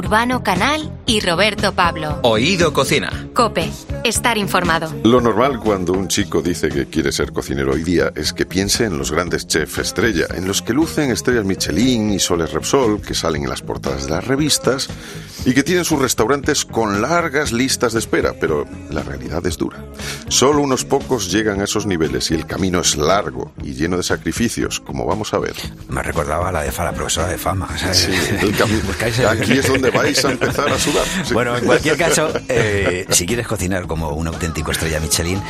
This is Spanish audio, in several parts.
Urbano Canal y Roberto Pablo. Oído Cocina. Cope, estar informado. Lo normal cuando un chico dice que quiere ser cocinero hoy día es que piense en los grandes chefs estrella, en los que lucen estrellas Michelin y soles Repsol, que salen en las portadas de las revistas y que tienen sus restaurantes con largas listas de espera, pero la realidad es dura. Solo unos pocos llegan a esos niveles y el camino es largo y lleno de sacrificios, como vamos a ver. Me recordaba la de Fa, la profesora de fama. ¿sabes? Sí, el camino. Aquí es donde vais a empezar a sudar. Sí. Bueno, en cualquier caso, eh, si quieres cocinar como un auténtico estrella Michelin,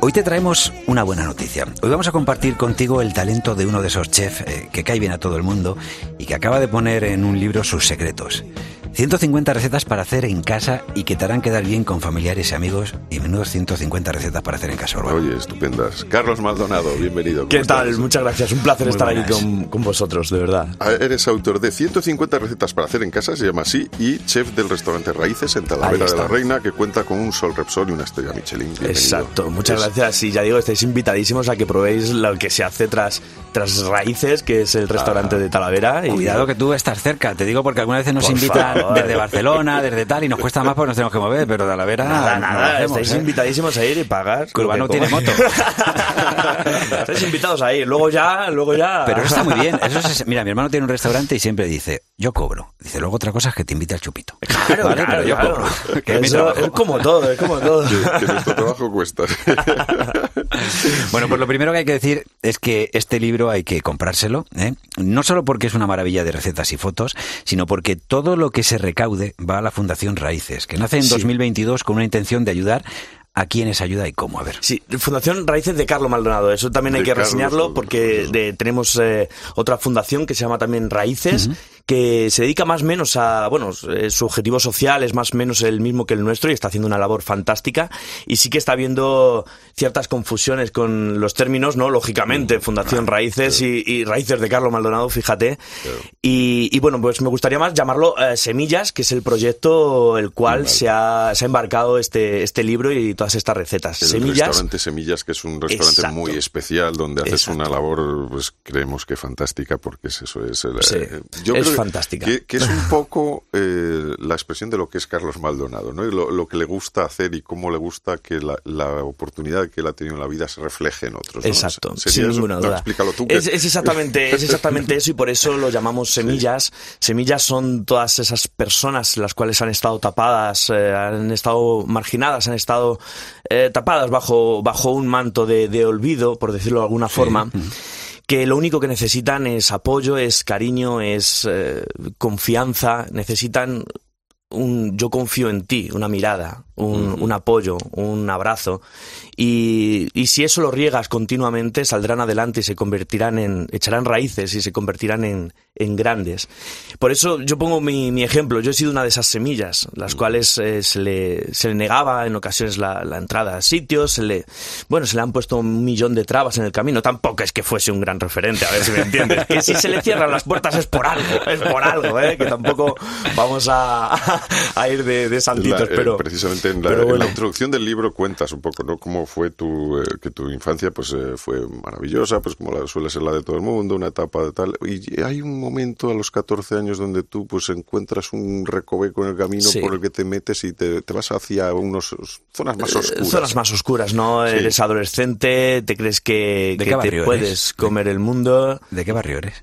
hoy te traemos una buena noticia. Hoy vamos a compartir contigo el talento de uno de esos chefs eh, que cae bien a todo el mundo y que acaba de poner en un libro sus secretos. 150 recetas para hacer en casa y que te harán quedar bien con familiares y amigos y menudos 150 recetas para hacer en casa. Urbano. Oye, estupendas. Carlos Maldonado, bienvenido. ¿Qué ¿Cómo tal? Muchas gracias. Un placer Muy estar aquí con, con vosotros, de verdad. Ah, Eres autor de 150 recetas para hacer en casa, se llama así, y chef del restaurante Raíces en Talavera de la Reina, que cuenta con un sol Repsol y una estrella Michelin. Bienvenido. Exacto. Muchas Es- gracias. Y ya digo, estáis invitadísimos a que probéis lo que se hace tras, tras Raíces, que es el restaurante de Talavera. Y Cuidado que tú estás cerca, te digo porque algunas veces nos Por invitan favor. Desde Barcelona, desde tal, y nos cuesta más porque nos tenemos que mover, pero de la vera Nada, nada, hacemos, estáis ¿eh? invitadísimos a ir y pagar. Que Urbano lo que tiene comáis. estáis invitados a ir, luego ya, luego ya. Pero eso está muy bien. Eso es- mira, mi hermano tiene un restaurante y siempre dice, yo cobro. Dice, luego otra cosa es que te invite al chupito. Claro, Vale, claro, pero yo claro. cobro. Que es Eso como todo, es como todo. Que, que nuestro trabajo cuesta. Bueno, pues lo primero que hay que decir es que este libro hay que comprárselo, ¿eh? no solo porque es una maravilla de recetas y fotos, sino porque todo lo que se recaude va a la Fundación Raíces, que nace en Sí. 2022 con una intención de ayudar a quienes ayuda y cómo. A ver. Sí, Fundación Raíces de Carlos Maldonado. Eso también hay que Carlos reseñarlo porque de- tenemos eh, otra fundación que se llama también Raíces, que se dedica más o menos a, bueno, eh, su objetivo social es más o menos el mismo que el nuestro y está haciendo una labor fantástica. Y sí que está habiendo ciertas confusiones con los términos, ¿no? Lógicamente, Fundación Raíces y, y Raíces de Carlos Maldonado, fíjate. Y, y bueno, pues me gustaría más llamarlo eh, Semillas, que es el proyecto el cual se, ha, se ha embarcado este, este libro y todas estas recetas. El Semillas. restaurante Semillas, que es un restaurante Exacto. muy especial, donde haces Exacto. una labor, pues creemos que fantástica, porque es eso es... el- Sí, eh, es que- fantástica. Que, que es un poco eh, la expresión de lo que es Carlos Maldonado, ¿no? Y lo, lo que le gusta hacer y cómo le gusta que la, la oportunidad que él ha tenido en la vida se refleje en otros. ¿no? Exacto, ¿Sería sin ninguna No, duda. explícalo tú. que- Es, es exactamente, es exactamente eso y por eso lo llamamos semillas. Semillas son todas esas personas las cuales han estado tapadas, eh, han estado marginadas, han estado eh, tapadas bajo, bajo un manto de, de olvido, por decirlo de alguna forma. Que lo único que necesitan es apoyo, es cariño, es eh, confianza, necesitan un yo confío en ti, una mirada, un, un apoyo, un abrazo. Y, y si eso lo riegas continuamente, saldrán adelante y se convertirán en, echarán raíces y se convertirán en, en grandes. Por eso yo pongo mi, mi ejemplo. Yo he sido una de esas semillas, las cuales eh, se, le, se le negaba en ocasiones la, la entrada a sitios, se le, bueno, se le han puesto un millón de trabas en el camino. Tampoco es que fuese un gran referente, a ver si me entiendes. Que si se le cierran las puertas es por algo, es por algo, ¿eh? Que tampoco vamos a, a ir de, de saltitos, La- eh, pero... precisamente en la, en introducción del libro cuentas un poco no cómo fue tu eh, que tu infancia pues eh, fue maravillosa pues como la, suele ser la de todo el mundo una etapa de tal y hay un momento a los 14 años donde tú pues encuentras un recoveco en el camino Sí. por el que te metes y te, te vas hacia unos zonas más Eh, oscuras Zonas más oscuras, ¿no? Sí. Eres adolescente, te crees que, ¿De que qué te puedes eres? comer el mundo. ¿De qué barrio eres?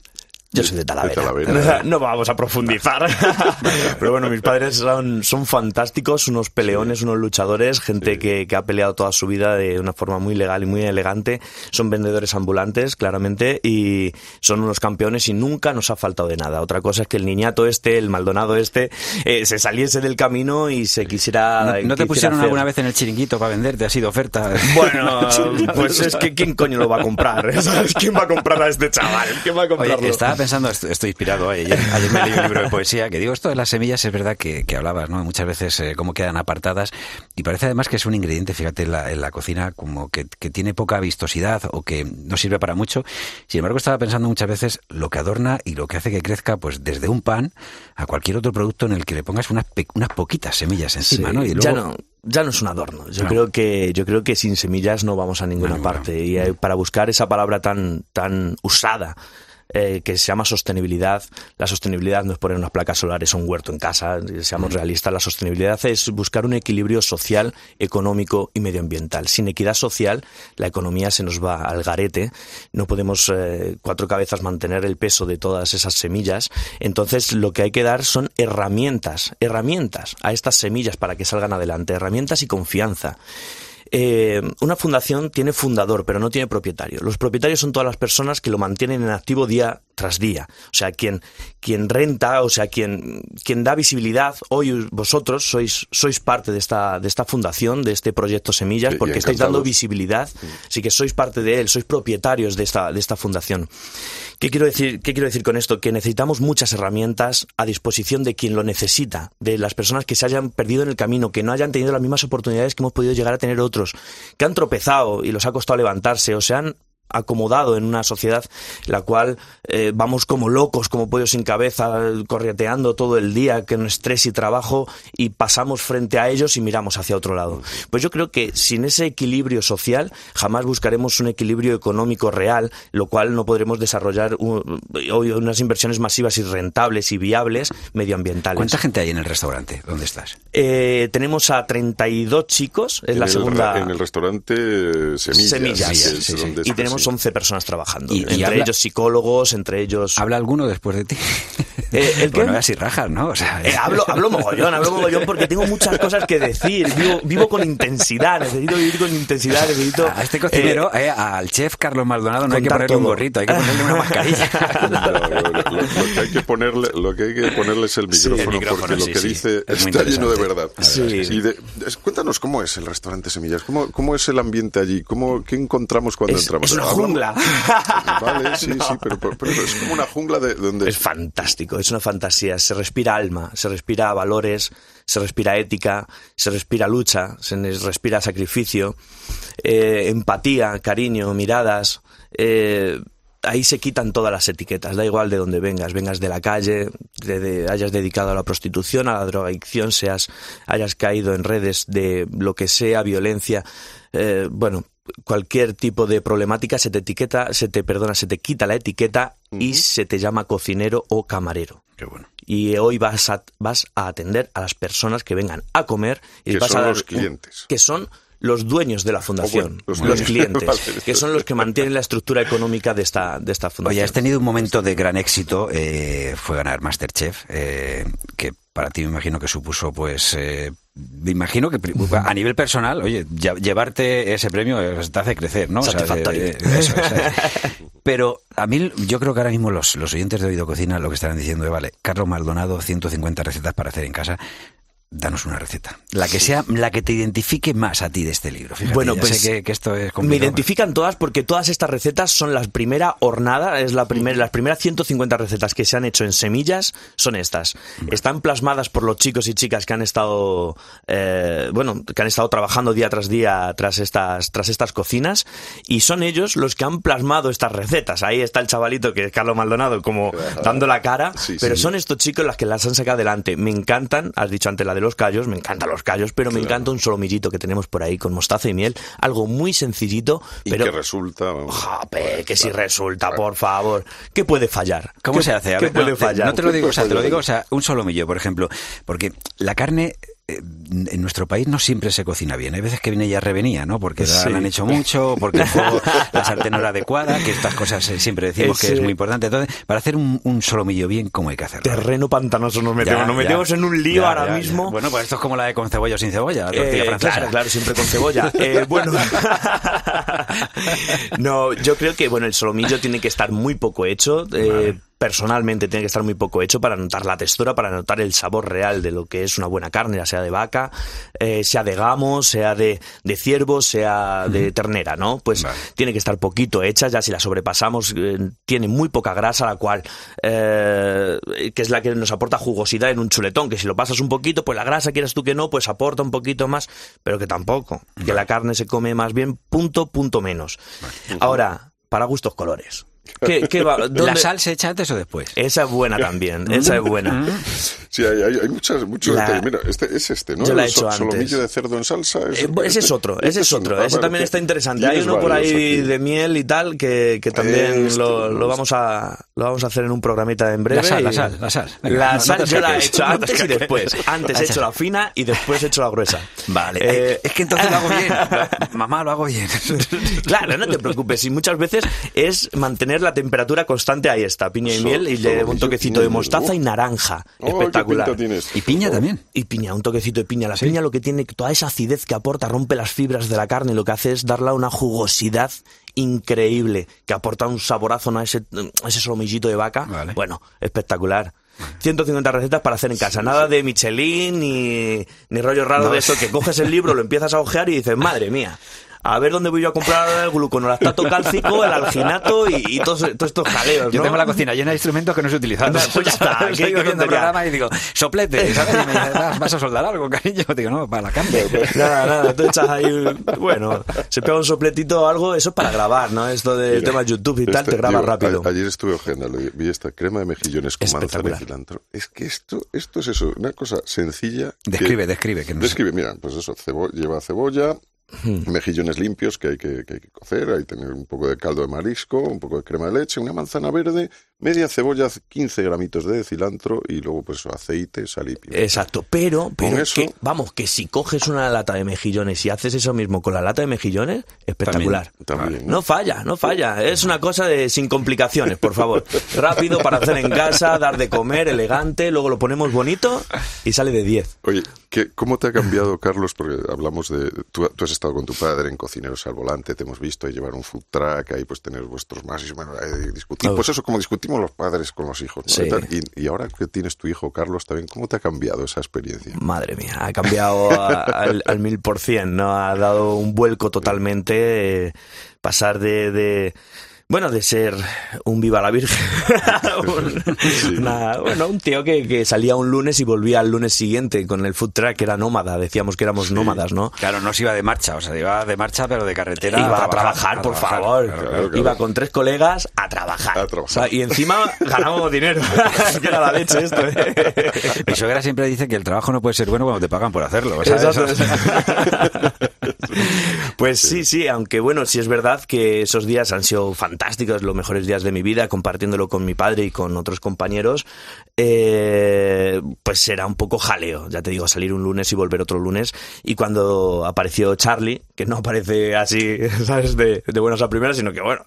Yo soy de Talavera. De Talavera. No vamos a profundizar. Pero bueno, mis padres son, son fantásticos, unos peleones, unos luchadores, gente que, que ha peleado toda su vida de una forma muy legal y muy elegante. Son vendedores ambulantes, claramente, y son unos campeones y nunca nos ha faltado de nada. Otra cosa es que el niñato este, el Maldonado este, eh, se saliese del camino y se quisiera... ¿No, no te quisiera pusieron hacer- alguna vez en el chiringuito para venderte? ¿Ha sido oferta? Bueno, pues es que ¿quién coño lo va a comprar? ¿Sabes? ¿Quién va a comprar a este chaval? ¿Quién va a comprarlo? Oye, pensando, estoy, estoy inspirado hoy. Ayer, ayer me leí un libro de poesía que digo, esto de las semillas es verdad que, que hablabas, ¿no? Muchas veces eh, cómo quedan apartadas y parece además que es un ingrediente, fíjate, en la, en la cocina como que, que tiene poca vistosidad o que no sirve para mucho. Sin embargo, estaba pensando muchas veces lo que adorna y lo que hace que crezca, pues desde un pan a cualquier otro producto en el que le pongas unas, pe- unas poquitas semillas encima, Sí, ¿no? Y luego, Ya no. Ya no es un adorno. Yo No. creo que yo creo que sin semillas no vamos a ninguna ninguna. parte y eh, para buscar esa palabra tan tan usada eh, que se llama sostenibilidad. La sostenibilidad no es poner unas placas solares o un huerto en casa, seamos realistas. La sostenibilidad es buscar un equilibrio social, económico y medioambiental. Sin equidad social, la economía se nos va al garete. No podemos eh, cuatro cabezas mantener el peso de todas esas semillas. Entonces, lo que hay que dar son herramientas, herramientas a estas semillas para que salgan adelante, herramientas y confianza. Eh, una fundación tiene fundador, pero no tiene propietario. Los propietarios son todas las personas que lo mantienen en activo día tras día. O sea, quien, quien renta, o sea, quien, quien da visibilidad, hoy vosotros sois, sois parte de esta, de esta fundación, de este proyecto Semillas, porque estáis dando visibilidad, así que sois parte de él, sois propietarios de esta, de esta fundación. ¿Qué quiero, decir, ¿Qué quiero decir con esto? Que necesitamos muchas herramientas a disposición de quien lo necesita, de las personas que se hayan perdido en el camino, que no hayan tenido las mismas oportunidades que hemos podido llegar a tener otros, que han tropezado y los ha costado levantarse o se han acomodado en una sociedad en la cual eh, vamos como locos, como pollos sin cabeza, correteando todo el día, con estrés y trabajo, y pasamos frente a ellos y miramos hacia otro lado. Pues yo creo que sin ese equilibrio social jamás buscaremos un equilibrio económico real, lo cual no podremos desarrollar hoy unas inversiones masivas y rentables y viables medioambientales. ¿Cuánta gente hay en el restaurante? ¿Dónde estás? Eh, tenemos a 32 chicos, es la segunda... en el restaurante Semillas. Semillas, y tenemos 11 personas trabajando. entre ellos psicólogos, entre ellos... ¿Habla alguno después de ti? Eh, ¿el bueno, así rajas, ¿no? O sea, eh, hablo, hablo mogollón, hablo mogollón porque tengo muchas cosas que decir. Vivo, vivo con intensidad, necesito vivir con intensidad, necesito... A este cocinero, eh, al chef Carlos Maldonado no hay que ponerle un gorrito, hay que ponerle una mascarilla. lo, que hay que ponerle, lo que hay que ponerle es el micrófono, el micrófono porque sí, lo que sí, dice está lleno de verdad. Y de, cuéntanos cómo es el restaurante Semillas, cómo, cómo es el ambiente allí, cómo, qué encontramos cuando es, entramos. Es una jungla. Vale, sí, sí, pero, pero, es como una jungla de donde... Es fantástico, es una fantasía. Se respira alma, se respira valores, se respira ética, se respira lucha, se respira sacrificio, eh, empatía, cariño, miradas. Eh, ahí se quitan todas las etiquetas, da igual de dónde vengas, vengas de la calle, de, de, hayas dedicado a la prostitución, a la drogadicción, seas, hayas caído en redes de lo que sea, violencia, eh, bueno, cualquier tipo de problemática se te etiqueta, se te perdona, se te quita la etiqueta y se te llama cocinero o camarero. Qué bueno. Y hoy vas a, vas a atender a las personas que vengan a comer y que vas son a dar los clientes. que son los dueños de la fundación, Oh, bueno, los los, clientes. clientes, Vale. que son los que mantienen la estructura económica de esta, de esta fundación. Oye, has tenido un momento de gran éxito, eh, fue ganar Masterchef, eh, que para ti me imagino que supuso, pues, eh, me imagino que a nivel personal, oye, lle- llevarte ese premio eh, te hace crecer, ¿no? O sea, Satisfactorio. de- de- eso, o sea, pero a mí, yo creo que ahora mismo los, los oyentes de Oído Cocina lo que estarán diciendo es, vale, Carlos Maldonado, 150 recetas para hacer en casa. Danos una receta. La que sea, la que te identifique más a ti de este libro. Fíjate, Bueno, pues, sé que, que esto es Me complicado. identifican todas porque todas estas recetas son la primera hornada, es la primera, las primeras 150 recetas que se han hecho en semillas son estas. Están plasmadas por los chicos y chicas que han estado, eh, bueno, que han estado trabajando día tras día tras estas, tras estas cocinas y son ellos los que han plasmado estas recetas. Ahí está el chavalito que es Carlos Maldonado como dando la cara, Sí, pero sí. son estos chicos las que las han sacado adelante. Me encantan, has dicho antes la de los callos, me encantan los callos, pero me Claro. encanta un solomillito que tenemos por ahí con mostaza y miel, algo muy sencillito, Y pero que resulta... Jope, que si resulta, por favor. ¿Qué puede fallar? ¿Cómo ¿Qué- se hace? A ¿Qué ver, puede no, te- fallar? No te lo digo, o sea, te lo digo, o sea, un solomillo, por ejemplo, porque la carne en nuestro país no siempre se cocina bien. Hay veces que viene ya revenía, ¿no? Porque la, Sí. han hecho mucho, porque el fuego, la sartén no era adecuada, que estas cosas eh, siempre decimos que es muy importante. Entonces, para hacer un, un solomillo bien, ¿cómo hay que hacerlo? Terreno pantanoso nos metemos. Ya, nos ya. metemos en un lío Ya, ahora mismo. Bueno, pues esto es como la de con cebolla o sin cebolla, la Eh, tortilla francesa. claro, claro, siempre con cebolla. Eh, bueno, no, yo creo que bueno, el solomillo tiene que estar muy poco hecho. eh, Personalmente tiene que estar muy poco hecho para notar la textura, para notar el sabor real de lo que es una buena carne, ya sea de vaca, eh, sea de gamo, sea de, de ciervo, sea de ternera, ¿no? Pues Vale. tiene que estar poquito hecha, ya si la sobrepasamos, eh, tiene muy poca grasa, la cual, eh, que es la que nos aporta jugosidad en un chuletón, que si lo pasas un poquito, pues la grasa, quieras tú que no, pues aporta un poquito más, pero que tampoco, que la carne se come más bien punto, punto menos. Ahora, para gustos colores. ¿Qué, qué va? ¿La ¿Dónde- sal se echa antes o después? Esa es buena también, esa es buena. Sí, hay, hay, hay muchas, muchos La- detalles. Mira, este es este, ¿no? Yo la he El hecho antes. Solomillo de cerdo en salsa. Eh, ese- bu- ese es este- otro, este ese es un- otro. ah, Ese vale, también está interesante. Hay uno por ahí aquí. de miel y tal que, que también Este, lo, lo no vamos a lo vamos a hacer en un programita en breve. La sal, la y- sal, la sal. Venga, la no- no sal te yo la he hecho no te antes y después. Antes he hecho la fina y después he hecho la gruesa. Vale, Eh, eh, es que entonces lo hago bien. Mamá, lo hago bien. Claro, no te preocupes. Y muchas veces es mantener la temperatura constante. Ahí está, piña y So- miel. Y le solomillo, un toquecito de mostaza y naranja. Oh, qué Espectacular. Y piña también. Y piña, un toquecito de piña. La piña lo que tiene, toda esa acidez que aporta, rompe las fibras de la carne, lo que hace es darle una jugosidad increíble, que aporta un saborazo ¿no? a ese, a ese solomillito de vaca. Vale. Bueno, espectacular. 150 recetas para hacer en casa. Nada de Michelin ni, ni rollo raro No. de eso, que coges el libro, lo empiezas a ojear y dices, madre mía. A ver dónde voy yo a comprar el gluconolactato cálcico, el alginato y, y todos, todos estos jaleos, Yo ¿no? tengo la cocina llena de instrumentos que no se utilizan. Anda, pues ya está, ¿qué- Estoy viendo tontería? programa y digo, soplete, ¿sabes? Y me dice, "¿Vas- ¿vas a soldar algo, cariño? Digo, no, para la cambio. Nada, nada, tú echas ahí, bueno, se pega un sopletito o algo, eso es para grabar, ¿no? Esto de Mira, tema YouTube y tal, este- te graba digo, rápido. a- ayer estuve ojeando, vi esta crema de mejillones con manzana y cilantro. Es que esto, esto es eso, una cosa sencilla. que- Describe, describe. Que no sé. Describe, mira, pues eso, cebo- lleva cebolla, mejillones limpios que hay que, que hay que cocer, hay que tener un poco de caldo de marisco, un poco de crema de leche, una manzana verde, media cebolla, 15 gramitos de cilantro y luego pues aceite, sal y pimienta. Exacto, pero, pero eso- que, vamos, que si coges una lata de mejillones y haces eso mismo con la lata de mejillones, espectacular. También, No falla, no falla. Es una cosa de sin complicaciones, por favor. Rápido para hacer en casa, dar de comer, elegante, luego lo ponemos bonito y sale de 10. Oye, ¿qué, ¿cómo te ha cambiado, Carlos? Porque hablamos de... Tú, tú has estado con tu padre en Cocineros al Volante, te hemos visto ahí llevar un food truck, ahí pues tener vuestros más y bueno, eh, discutir. Pues eso, como discutimos los padres con los hijos. ¿no? Sí. Y tal. Y, y ahora que tienes tu hijo, Carlos, también, ¿cómo te ha cambiado esa experiencia? Madre mía, ha cambiado a- al, al mil por cien, ¿no? Ha dado un vuelco totalmente, eh, pasar de, de, bueno, de ser un viva la virgen, un, una- bueno, un tío que, que salía un lunes y volvía al lunes siguiente con el food truck, que era nómada, decíamos que éramos nómadas, ¿no? Claro, no se iba de marcha, o sea, iba de marcha, pero de carretera. Iba a trabajar, por trabajar. favor. Claro, claro, claro. Iba con tres colegas a trabajar. A trabajar. O sea, y encima ganábamos dinero. que era la leche esto, ¿eh? Mi suegra siempre dice que el trabajo no puede ser bueno cuando te pagan por hacerlo. Pues sí, sí, aunque bueno, sí es verdad que esos días han sido fantásticos, los mejores días de mi vida, compartiéndolo con mi padre y con otros compañeros, eh, pues era un poco jaleo, ya te digo, salir un lunes y volver otro lunes. Y cuando apareció Charlie, que no aparece así, ¿sabes?, de, de buenas a primeras, sino que bueno,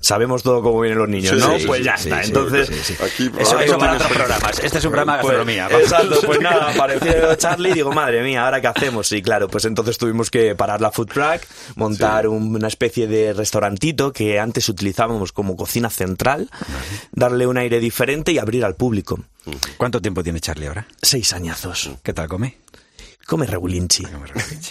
sabemos todo cómo vienen los niños, Sí, ¿no? sí, pues sí, ya sí, está, sí, entonces... sí, sí. Aquí, Eso, para otros programas. Este es un programa de Pues, gastronomía. exacto, pues nada, apareció Charlie y digo, madre mía, ¿ahora qué hacemos? Y claro, pues entonces tuvimos que parar la food truck, montar un- una especie de restaurantito que antes utilizábamos como cocina central, darle un aire diferente y abrir al público. ¿Cuánto tiempo tiene Charlie ahora? Seis añazos. ¿Qué tal come? Come regulinchi.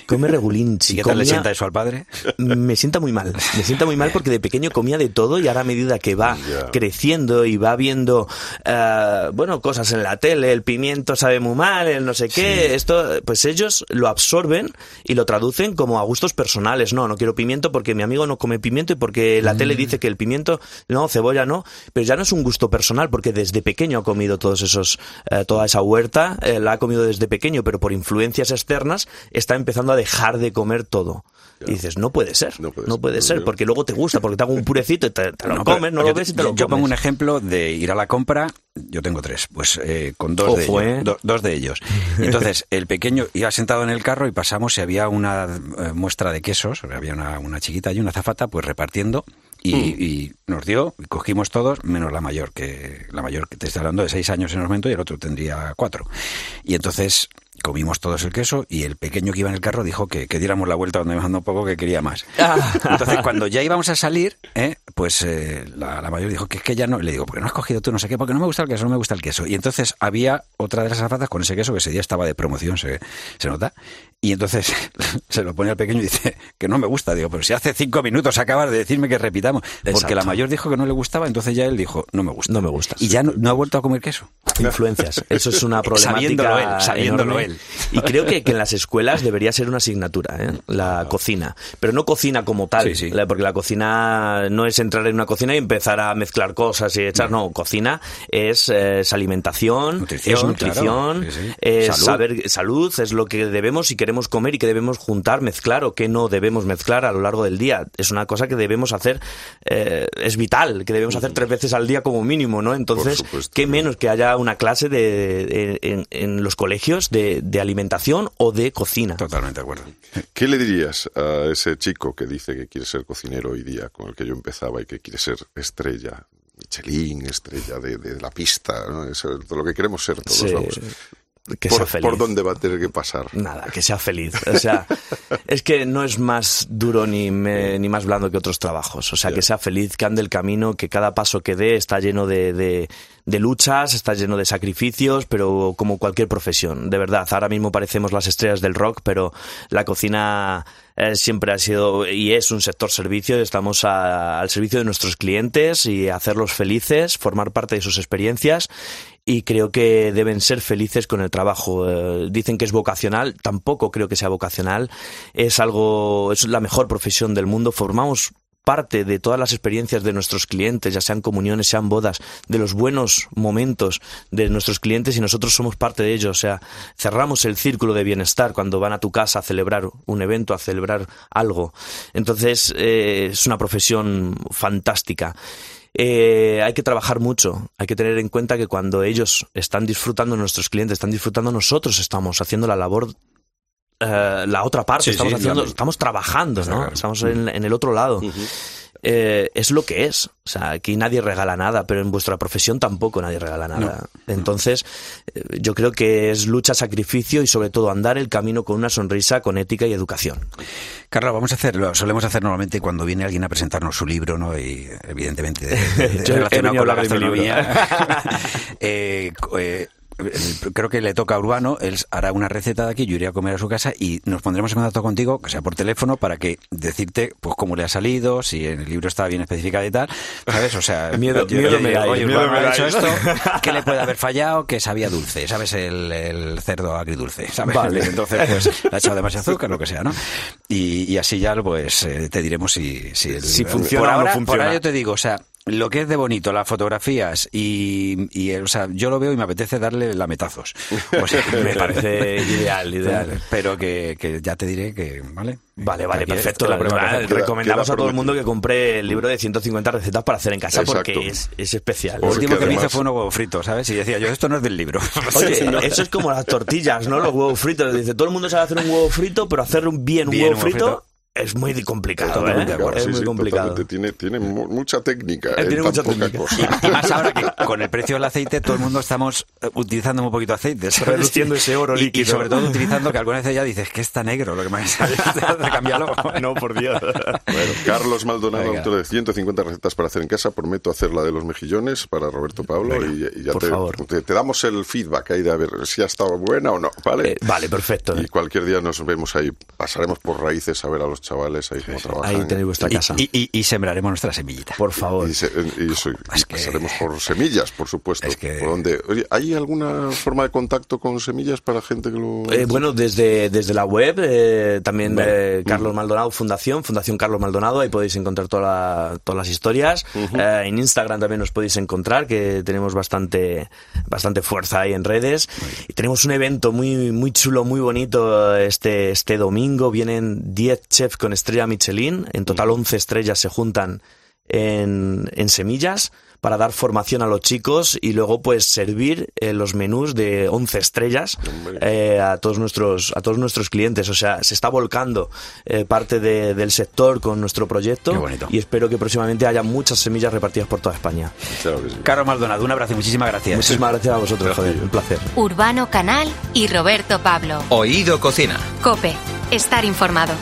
Come regulinchi. ¿Y qué tal le sienta eso al padre? Me sienta muy mal, me sienta muy mal porque de pequeño comía de todo y ahora a medida que va creciendo y va viendo, eh, bueno, cosas en la tele, el pimiento sabe muy mal, el no sé qué, esto, pues ellos lo absorben y lo traducen como a gustos personales. No, no quiero pimiento porque mi amigo no come pimiento y porque la Mm. tele dice que el pimiento, no, cebolla no, pero ya no es un gusto personal porque desde pequeño ha comido todos esos, eh, toda esa huerta, eh, la ha comido desde pequeño, pero por influencias externas está empezando a dejar de comer todo. Y dices, no puede ser, No no puede ser, porque luego te gusta, porque te hago un purecito y te, te lo No, comes, no lo ves y te lo Yo pongo comes. un ejemplo de ir a la compra. Yo tengo tres, pues eh, con dos, de ellos, ¿eh? do- dos de ellos. Entonces, el pequeño iba sentado en el carro y pasamos y había una eh, muestra de quesos, había una, una chiquita y una zafata, pues repartiendo. Y, y nos dio, y cogimos todos, menos la mayor, que la mayor que te estoy hablando de seis años en el momento y el otro tendría cuatro. Y entonces comimos todos el queso y el pequeño que iba en el carro dijo que, que diéramos la vuelta donde me mandó un poco que quería más. Entonces, cuando ya íbamos a salir, ¿eh? pues eh, la, la mayor dijo que es que ya no. Le digo, ¿por qué no has cogido tú no sé qué? Porque no me gusta el queso, no me gusta el queso. Y entonces había otra de las azafatas con ese queso que ese día estaba de promoción, se, se nota. Y entonces se lo pone al pequeño y dice que no me gusta. Digo, pero si hace cinco minutos acabas de decirme que repitamos. Porque Exacto. la mayor dijo que no le gustaba, entonces ya él dijo, no me gusta. No me gusta. Y ya no, no ha vuelto a comer queso. Influencias. Eso es una problemática Sabiéndolo él, sabiéndolo enorme. Él. Y creo que, que en las escuelas debería ser una asignatura, ¿eh? la cocina. Pero no cocina como tal, Sí, sí. la- porque la cocina no es entrar en una cocina y empezar a mezclar cosas y echar, no, cocina es, eh, es alimentación, Nutrición, es nutrición, claro. Sí, sí. es Salud. saber salud, es lo que debemos y queremos comer y que debemos juntar, mezclar o que no debemos mezclar a lo largo del día. Es una cosa que debemos hacer, eh, es vital, que debemos hacer tres veces al día como mínimo, ¿no? Entonces, supuesto. qué menos que haya una clase de, de- en, en los colegios de, de alimentación o de cocina. Totalmente de acuerdo. ¿Qué le dirías a ese chico que dice que quiere ser cocinero hoy día, con el que yo empezaba y que quiere ser estrella? Michelin, estrella de, de la pista, ¿no? Eso es lo que queremos ser todos, Sí, vamos. que por, sea feliz. ¿Por dónde va a tener que pasar? Nada, que sea feliz. O sea, es que no es más duro ni, me- ni más blando que otros trabajos. O sea, que sea feliz, que ande el camino, que cada paso que dé está lleno de, de- de luchas, está lleno de sacrificios, pero como cualquier profesión. De verdad, ahora mismo parecemos las estrellas del rock, pero la cocina eh, siempre ha sido y es un sector servicio. Estamos a- al servicio de nuestros clientes y hacerlos felices, formar parte de sus experiencias y creo que deben ser felices con el trabajo. Eh, dicen que es vocacional, tampoco creo que sea vocacional. Es algo, es la mejor profesión del mundo. Formamos parte de todas las experiencias de nuestros clientes, ya sean comuniones, sean bodas, de los buenos momentos de nuestros clientes y nosotros somos parte de ello. O sea, cerramos el círculo de bienestar cuando van a tu casa a celebrar un evento, a celebrar algo. Entonces, eh, es una profesión fantástica. Eh, hay que trabajar mucho. Hay que tener en cuenta que cuando ellos están disfrutando, nuestros clientes están disfrutando, nosotros estamos haciendo la labor, eh, la otra parte. Sí, estamos sí, haciendo, estamos trabajando, ¿no? claro. Estamos en, en el otro lado. Eh, es lo que es. O sea, aquí nadie regala nada, pero en vuestra profesión tampoco nadie regala nada. Entonces, eh, yo creo que es lucha, sacrificio y sobre todo andar el camino con una sonrisa, con ética y educación. Carlos, vamos a hacer, lo solemos hacer normalmente cuando viene alguien a presentarnos su libro, ¿no? Y evidentemente de- de- relacionado con la gastronomía. Eh, creo que le toca a Urbano, él hará una receta de aquí, yo iré a comer a su casa y nos pondremos en contacto contigo, que sea por teléfono, para que decirte pues cómo le ha salido, si en el libro está bien especificado y tal, ¿sabes? O sea, Miedo- yo- miedo yo me oye, miedo Urbano me ha hecho esto, ¿qué le puede haber fallado? Que sabía dulce, ¿sabes? El, el cerdo agridulce, ¿sabes? Vale. Entonces, pues, le ha echado demasiado azúcar, lo que sea, ¿no? Y, y así ya, pues, eh, te diremos si, si, el- Si funciona por o no ahora, Por funciona. ahora yo te digo, o sea, lo que es de bonito, las fotografías y, y, eh, o sea, yo lo veo y me apetece darle lametazos. O sea, Me parece ideal, ideal. Pero que, que ya te diré que, ¿vale? Vale, vale, Aquí perfecto. la. Queda- Recomendamos queda a todo el mundo que compre el libro de 150 recetas para hacer en casa Exacto. porque es, es especial. Lo último que me hice fue unos huevos fritos, ¿sabes? Y decía yo, esto no es del libro. Oye, eso es como las tortillas, ¿no? Los huevos fritos. Dice, todo el mundo sabe hacer un huevo frito, pero hacer un bien un Bien, huevo un huevo frito, frito. Es muy complicado, ¿eh? de acuerdo. Es Sí, muy sí, complicado. totalmente. Tiene, tiene mu- mucha técnica. Eh, en tiene mucha técnica. cosa. Y más ahora que con el precio del aceite todo el mundo estamos eh, utilizando muy poquito aceite. ¿sabes? Reduciendo ese oro Y- Y, líquido. sobre todo utilizando que alguna vez ya dices que está negro lo que me ha salido. Cámbialo. No, por Dios. Bueno, Carlos Maldonado, Venga. autor de 150 recetas para hacer en casa. Prometo hacer la de los mejillones para Roberto Pablo Venga, y, y ya por te, favor. te, te damos el feedback ahí de a ver si ha estado buena o no, ¿vale? Eh, vale, perfecto. Y cualquier día nos vemos ahí, pasaremos por raíces a ver a los chavales ahí cómo trabajan. Ahí tenéis vuestra casa. y- y- y sembraremos nuestra semillita. Por favor. Y, se- y eso, Es que- pasaremos por semillas, por supuesto. Es que- Por donde, oye, ¿Hay alguna forma de contacto con semillas para gente que lo... Eh, bueno, desde, desde la web, eh, también Vale. eh, Carlos Maldonado Fundación, Fundación Carlos Maldonado, ahí podéis encontrar toda la- todas las historias. Eh, en Instagram también nos podéis encontrar, que tenemos bastante, bastante fuerza ahí en redes. Y tenemos un evento muy, muy chulo, muy bonito este, este domingo. Vienen 10 chefs con estrella Michelin, en total 11 estrellas se juntan en, en semillas para dar formación a los chicos y luego pues servir eh, los menús de 11 estrellas eh, a todos nuestros a todos nuestros clientes o sea se está volcando eh, parte de- del sector con nuestro proyecto Qué bonito. y espero que próximamente haya muchas semillas repartidas por toda España Claro que sí. Carlos Maldonado, un abrazo y muchísimas gracias. muchísimas gracias a vosotros joder un placer Urbano Canal y Roberto Pablo. Oído Cocina. Cope, estar informado.